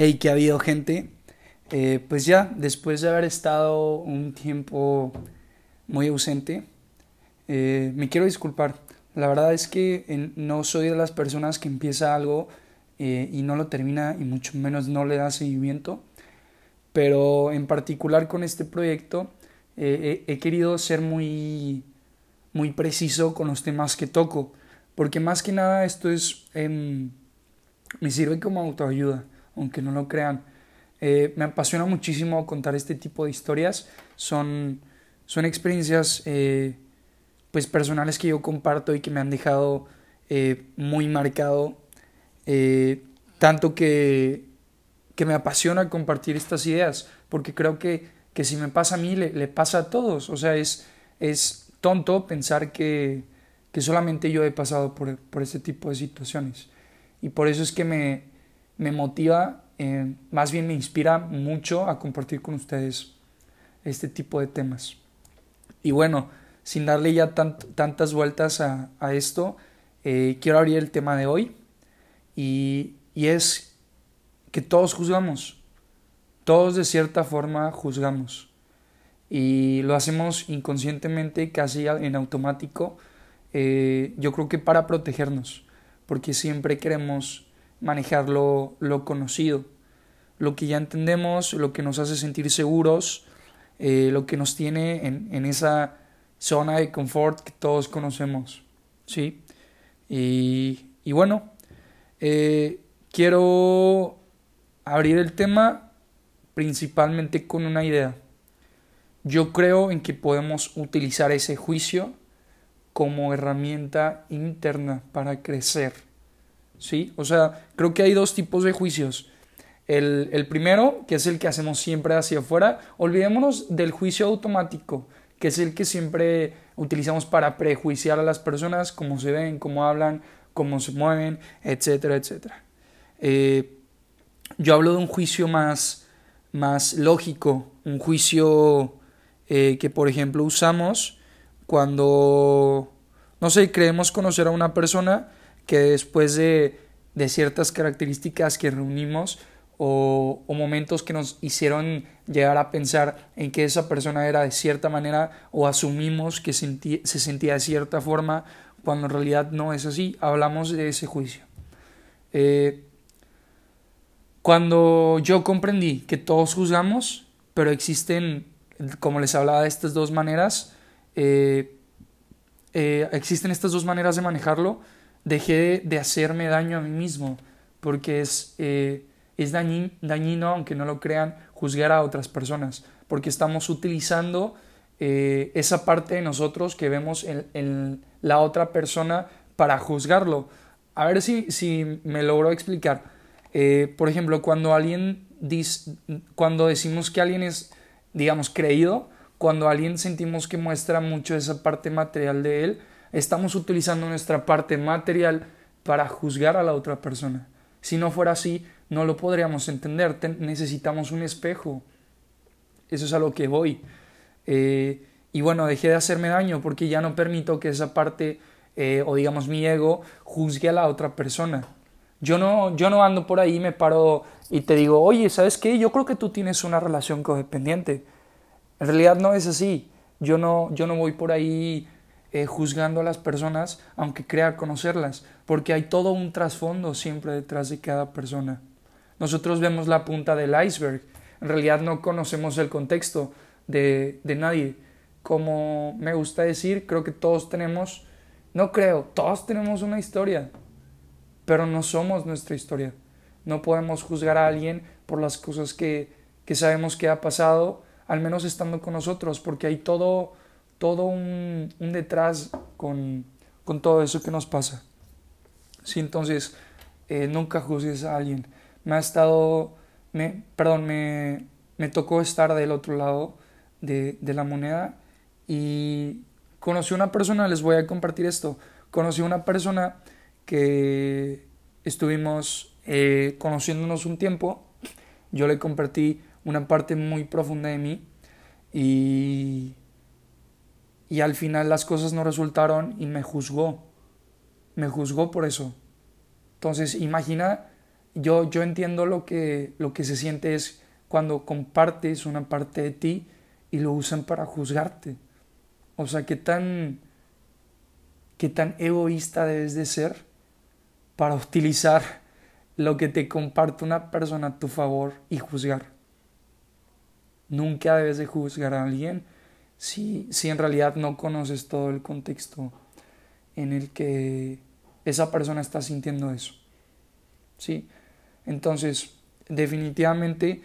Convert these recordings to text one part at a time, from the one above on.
Hey, que ha habido gente. Eh, pues ya, después de haber estado un tiempo muy ausente, eh, me quiero disculpar. La verdad es que no soy de las personas que empieza algo eh, y no lo termina y mucho menos no le da seguimiento. Pero en particular con este proyecto he querido ser muy, muy preciso con los temas que toco. Porque más que nada esto es... Em, me sirve como autoayuda aunque no lo crean. Eh, me apasiona muchísimo contar este tipo de historias. Son, son experiencias eh, pues personales que yo comparto y que me han dejado eh, muy marcado. tanto que, que me apasiona compartir estas ideas, porque creo que, que si me pasa a mí, le, pasa a todos. O sea, es, es tonto pensar que, que solamente yo he pasado por, por este tipo de situaciones. Y por eso es que me, me motiva, eh, más bien me inspira mucho a compartir con ustedes este tipo de temas. Y bueno, sin darle ya tantas vueltas a, esto, eh, quiero abrir el tema de hoy y, y es que todos juzgamos, todos de cierta forma juzgamos y lo hacemos inconscientemente, casi en automático, eh, yo creo que para protegernos, porque siempre queremos manejar lo, conocido, lo que ya entendemos, lo que nos hace sentir seguros, eh, lo que nos tiene en, esa zona de confort que todos conocemos. ¿sí? Y, bueno, eh, quiero abrir el tema principalmente con una idea. Yo creo en que podemos utilizar ese juicio como herramienta interna para crecer ¿sí? O sea, creo que hay dos tipos de juicios. El, primero, que es el que hacemos siempre hacia afuera, olvidémonos del juicio automático, que es el que siempre utilizamos para prejuiciar a las personas, cómo se ven, cómo hablan, cómo se mueven, etcétera, etcétera. Eh, yo hablo de un juicio más, más lógico, un juicio eh, que, por ejemplo, usamos cuando, no sé, creemos conocer a una persona que después de, ciertas características que reunimos o, momentos que nos hicieron llegar a pensar en que esa persona era de cierta manera o asumimos que se sentía de cierta forma cuando en realidad no es así, hablamos de ese juicio. Eh, cuando yo comprendí que todos juzgamos, pero existen, como les hablaba de estas dos maneras, eh, eh, existen estas dos maneras de manejarlo, dejé de hacerme daño a mí mismo, porque es, eh, es dañino, aunque no lo crean, juzgar a otras personas, porque estamos utilizando eh, esa parte de nosotros que vemos en, la otra persona para juzgarlo. A ver si, si me logro explicar. Eh, por ejemplo, cuando alguien dice, cuando decimos que alguien es, digamos, creído, cuando alguien sentimos que muestra mucho esa parte material de él, estamos utilizando nuestra parte material para juzgar a la otra persona. Si no fuera así, no lo podríamos entender. necesitamos un espejo. Eso es a lo que voy. Eh, y bueno, dejé de hacerme daño porque ya no permito que esa parte, eh, o digamos mi ego, juzgue a la otra persona. Yo no, yo no ando por ahí me paro y te digo, oye, ¿sabes qué? Yo creo que tú tienes una relación codependiente. En realidad no es así. Yo no, yo no voy por ahí eh, juzgando a las personas aunque crea conocerlas, porque hay todo un trasfondo siempre detrás de cada persona. Nosotros vemos la punta del iceberg, en realidad no conocemos el contexto de, de nadie. Como me gusta decir, creo que todos tenemos, no creo, todos tenemos una historia, pero no somos nuestra historia. No podemos juzgar a alguien por las cosas que, que sabemos que ha pasado, al menos estando con nosotros, porque hay todo todo un, detrás con, todo eso que nos pasa. Sí, entonces, eh, nunca juzgues a alguien. Me ha estado, me, perdón, me, me tocó estar del otro lado de, la moneda y conocí una persona, les voy a compartir esto, conocí una persona que estuvimos eh, conociéndonos un tiempo, yo le compartí una parte muy profunda de mí y y al final las cosas no resultaron y me juzgó. Me juzgó por eso. Entonces, imagina, yo, yo entiendo lo que, lo que se siente es cuando compartes una parte de ti y lo usan para juzgarte. O sea, qué tan, qué tan egoísta debes de ser para utilizar lo que te comparte una persona a tu favor y juzgar. Nunca debes de juzgar a alguien si, si en realidad no conoces todo el contexto en el que esa persona está sintiendo eso. ¿Sí? Entonces, definitivamente,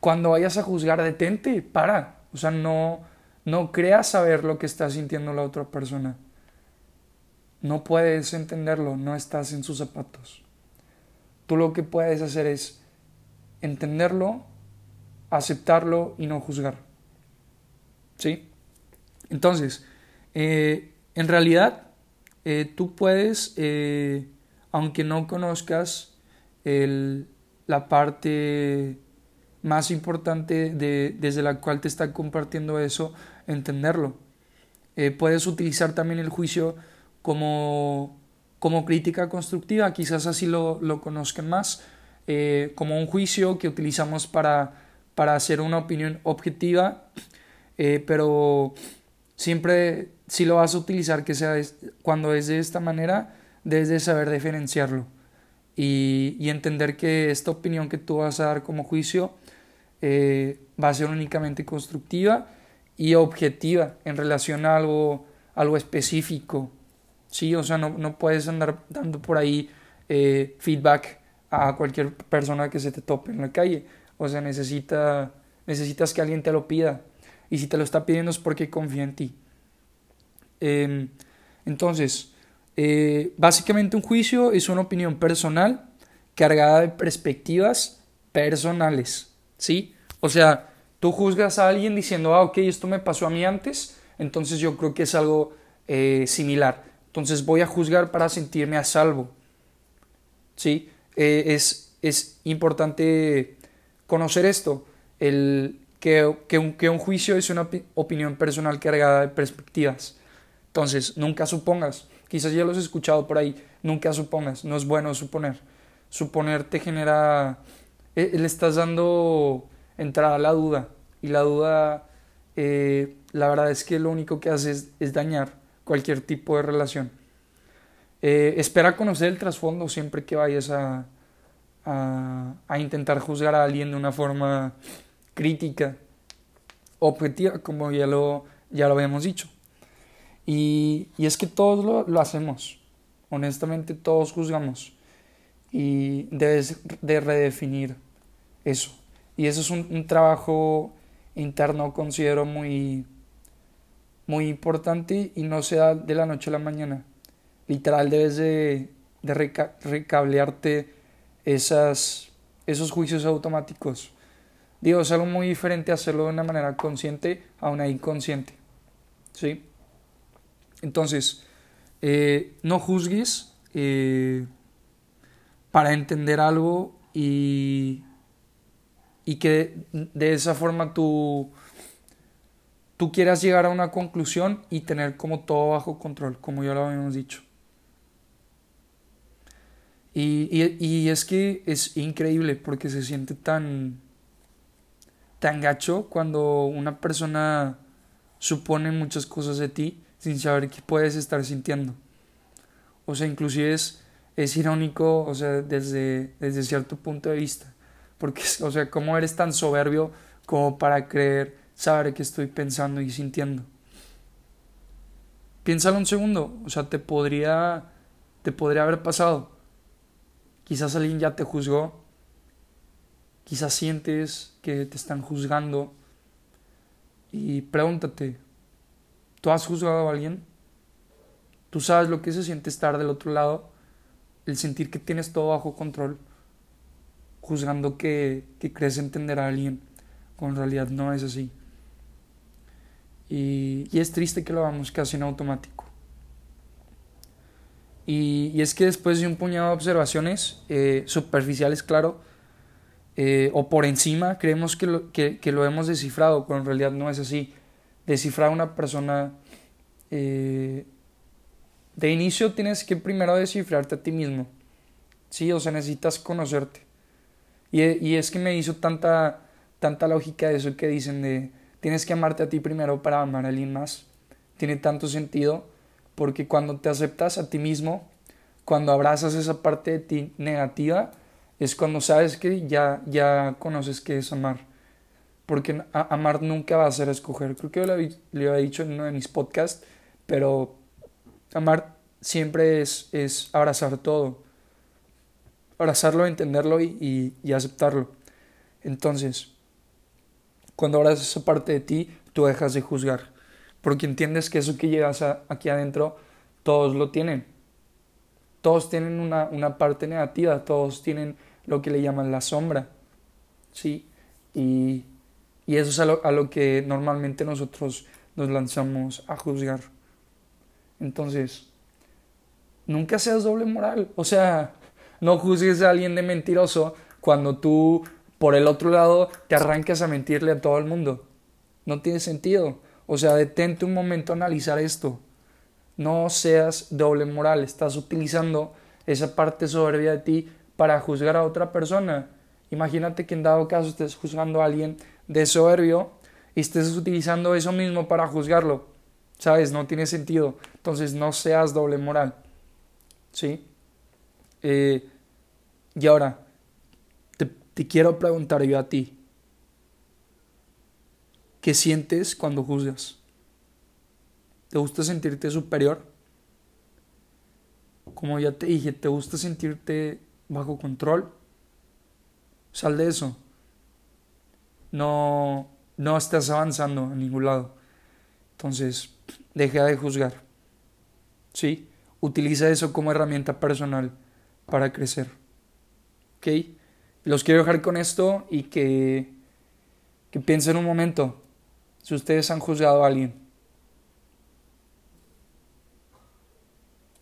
cuando vayas a juzgar, detente, para. O sea, no, no creas saber lo que está sintiendo la otra persona. No puedes entenderlo, no estás en sus zapatos. Tú lo que puedes hacer es entenderlo, aceptarlo y no juzgar. ¿Sí? Entonces, eh, en realidad, eh, tú puedes, eh, aunque no conozcas la parte más importante de, desde la cual te está compartiendo eso, entenderlo. puedes utilizar también el juicio como, como crítica constructiva, quizás así lo, lo conozcan más, como un juicio que utilizamos para, para hacer una opinión objetiva, eh, pero siempre si lo vas a utilizar que sea cuando es de esta manera, debes de saber diferenciarlo y, y, entender que esta opinión que tú vas a dar como juicio eh, va a ser únicamente constructiva y objetiva en relación a algo, algo específico Sí, o sea, no, no puedes andar dando por ahí eh, feedback a cualquier persona que se te tope en la calle. O sea, necesita, necesitas que alguien te lo pida. Y si te lo está pidiendo es porque confía en ti. Em, entonces, eh, básicamente un juicio es una opinión personal cargada de perspectivas personales. ¿Sí? O sea, tú juzgas a alguien diciendo, ah, ok, esto me pasó a mí antes, entonces yo creo que es algo eh, similar. Entonces voy a juzgar para sentirme a salvo. ¿Sí? Eh, es, es, importante conocer esto, el, que, un, juicio es una opinión personal cargada de perspectivas. Entonces, nunca supongas, quizás ya lo has escuchado por ahí, nunca supongas, no es bueno suponer. Suponer te genera, eh, le estás dando entrada a la duda y la duda, eh, la verdad es que lo único que hace es dañar cualquier tipo de relación. Eh, espera conocer el trasfondo siempre que vayas a, intentar juzgar a alguien de una forma crítica, objetiva, como ya lo, ya lo habíamos dicho. Y, y es que todos lo, lo, hacemos, honestamente todos juzgamos y debes de redefinir eso. Y eso es un, trabajo interno, considero muy, muy importante y no se da de la noche a la mañana. Literal debes de, de recablearte esas, esos juicios automáticos. Digo, es algo muy diferente hacerlo de una manera consciente a una inconsciente. ¿Sí? Entonces, eh, no juzgues eh, para entender algo y, y que de esa forma tú tú quieras llegar a una conclusión y tener como todo bajo control, como ya lo habíamos dicho. Y, y, es que es increíble porque se siente tan, tan gacho cuando una persona supone muchas cosas de ti sin saber qué puedes estar sintiendo. O sea, inclusive es, es irónico, o sea, desde, desde cierto punto de vista. Porque, o sea, ¿cómo eres tan soberbio como para creer saber qué estoy pensando y sintiendo. Piénsalo un segundo, o sea, te podría, te podría haber pasado. Quizás alguien ya te juzgó, quizás sientes que te están juzgando y pregúntate, ¿tú has juzgado a alguien? ¿Tú sabes lo que se siente estar del otro lado? El sentir que tienes todo bajo control, juzgando que, que crees entender a alguien, cuando en realidad no es así. Y, es triste que lo hagamos casi en automático. Y, es que después de un puñado de observaciones eh, superficiales, claro, eh, o por encima, creemos que lo, que, lo, hemos descifrado, pero en realidad no es así. Descifrar a una persona, eh, de inicio tienes que primero descifrarte a ti mismo. Sí, o sea, necesitas conocerte. Y, y es que me hizo tanta, tanta lógica eso que dicen de tienes que amarte a ti primero para amar a alguien más. Tiene tanto sentido porque cuando te aceptas a ti mismo, cuando abrazas esa parte de ti negativa, es cuando sabes que ya, ya conoces qué es amar. Porque amar nunca va a ser escoger. Creo que lo, lo había dicho en uno de mis podcasts, pero amar siempre es, es abrazar todo. Abrazarlo, entenderlo y, y, aceptarlo. Entonces, cuando abrazas esa parte de ti, tú dejas de juzgar. Porque entiendes que eso que llegas aquí adentro, todos lo tienen. Todos tienen una, una parte negativa, todos tienen lo que le llaman la sombra. ¿Sí? Y, y eso es a lo, a lo que normalmente nosotros nos lanzamos a juzgar. Entonces, nunca seas doble moral. O sea, no juzgues a alguien de mentiroso cuando tú, por el otro lado, te arrancas a mentirle a todo el mundo. No tiene sentido. O sea, detente un momento a analizar esto. No seas doble moral. Estás utilizando esa parte soberbia de ti para juzgar a otra persona. Imagínate que en dado caso estés juzgando a alguien de soberbio y estés utilizando eso mismo para juzgarlo. ¿Sabes? No tiene sentido. Entonces no seas doble moral. ¿Sí? Eh, y ahora, te, te quiero preguntar yo a ti. ¿Qué sientes cuando juzgas? ¿Te gusta sentirte superior? Como ya te dije, ¿te gusta sentirte bajo control. Sal de eso. No, no estás avanzando a ningún lado. Entonces, deja de juzgar. ¿Sí? Utiliza eso como herramienta personal para crecer. ¿Ok? Los quiero dejar con esto y que, que piensen un momento si ustedes han juzgado a alguien